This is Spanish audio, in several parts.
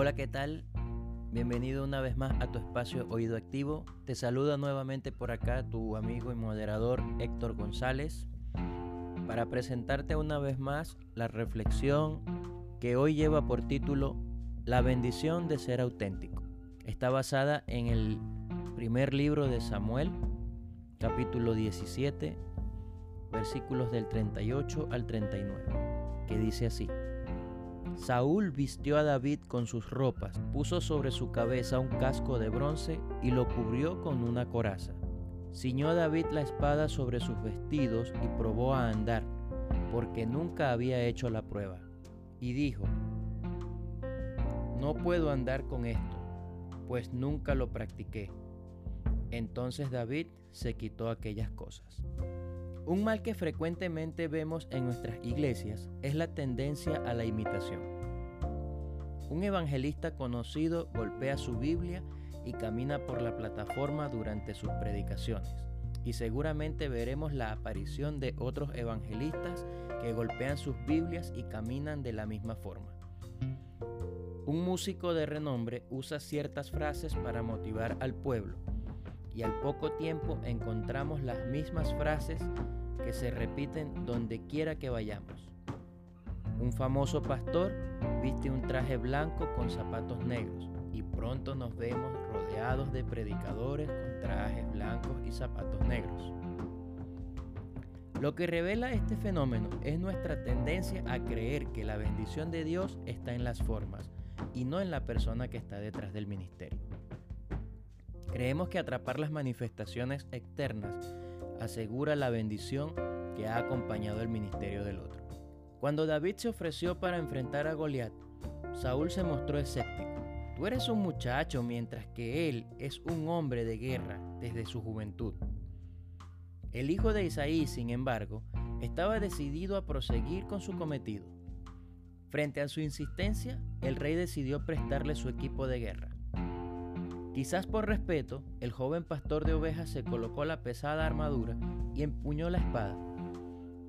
Hola, ¿qué tal? Bienvenido una vez más a tu espacio Oído Activo. Te saluda nuevamente por acá tu amigo y moderador Héctor González para presentarte una vez más la reflexión que hoy lleva por título La bendición de ser auténtico. Está basada en el primer libro de Samuel, capítulo 17, versículos del 38 al 39, que dice así. Saúl vistió a David con sus ropas, puso sobre su cabeza un casco de bronce y lo cubrió con una coraza. Ciñó a David la espada sobre sus vestidos y probó a andar, porque nunca había hecho la prueba. Y dijo, No puedo andar con esto, pues nunca lo practiqué. Entonces David se quitó aquellas cosas. Un mal que frecuentemente vemos en nuestras iglesias es la tendencia a la imitación. Un evangelista conocido golpea su Biblia y camina por la plataforma durante sus predicaciones. Y seguramente veremos la aparición de otros evangelistas que golpean sus Biblias y caminan de la misma forma. Un músico de renombre usa ciertas frases para motivar al pueblo y al poco tiempo encontramos las mismas frases que se repiten donde quiera que vayamos. Un famoso pastor viste un traje blanco con zapatos negros y pronto nos vemos rodeados de predicadores con trajes blancos y zapatos negros. Lo que revela este fenómeno es nuestra tendencia a creer que la bendición de Dios está en las formas y no en la persona que está detrás del ministerio. Creemos que atrapar las manifestaciones externas asegura la bendición que ha acompañado el ministerio del otro. Cuando David se ofreció para enfrentar a Goliat, Saúl se mostró escéptico. Tú eres un muchacho mientras que él es un hombre de guerra desde su juventud. El hijo de Isaí, sin embargo, estaba decidido a proseguir con su cometido. Frente a su insistencia, el rey decidió prestarle su equipo de guerra. Quizás por respeto, el joven pastor de ovejas se colocó la pesada armadura y empuñó la espada,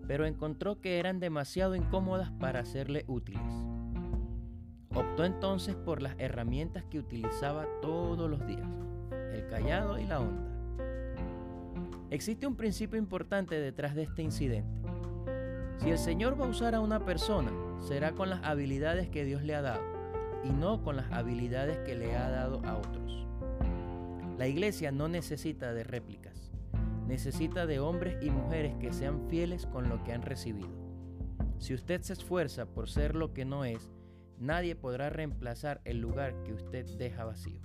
pero encontró que eran demasiado incómodas para serle útiles. Optó entonces por las herramientas que utilizaba todos los días, el callado y la onda. Existe un principio importante detrás de este incidente. Si el Señor va a usar a una persona, será con las habilidades que Dios le ha dado y no con las habilidades que le ha dado a otros. La iglesia no necesita de réplicas, necesita de hombres y mujeres que sean fieles con lo que han recibido. Si usted se esfuerza por ser lo que no es, nadie podrá reemplazar el lugar que usted deja vacío.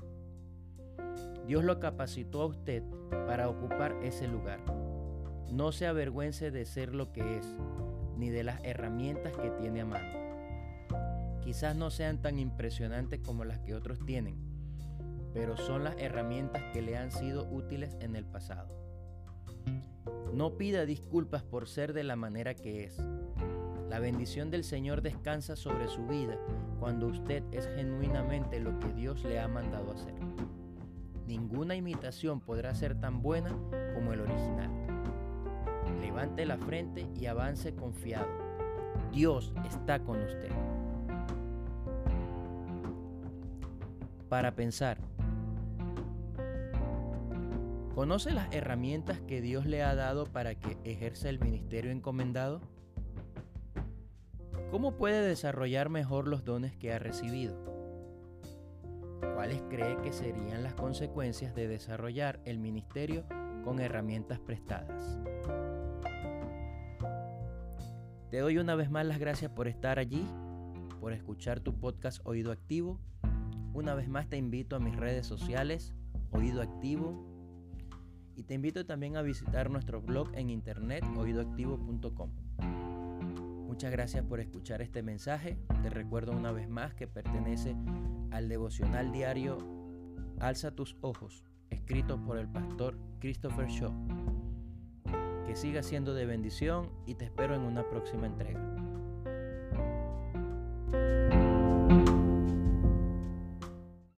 Dios lo capacitó a usted para ocupar ese lugar. No se avergüence de ser lo que es, ni de las herramientas que tiene a mano. Quizás no sean tan impresionantes como las que otros tienen, pero son las herramientas que le han sido útiles en el pasado. No pida disculpas por ser de la manera que es. La bendición del Señor descansa sobre su vida cuando usted es genuinamente lo que Dios le ha mandado hacer. Ninguna imitación podrá ser tan buena como el original. Levante la frente y avance confiado. Dios está con usted. Para pensar, ¿Conoce las herramientas que Dios le ha dado para que ejerza el ministerio encomendado? ¿Cómo puede desarrollar mejor los dones que ha recibido? ¿Cuáles cree que serían las consecuencias de desarrollar el ministerio con herramientas prestadas? Te doy una vez más las gracias por estar allí, por escuchar tu podcast Oído Activo. Una vez más te invito a mis redes sociales, Oído Activo, y te invito también a visitar nuestro blog en internet oídoactivo.com. Muchas gracias por escuchar este mensaje. Te recuerdo una vez más que pertenece al devocional diario Alza tus ojos, escrito por el pastor Christopher Shaw. Que siga siendo de bendición y te espero en una próxima entrega.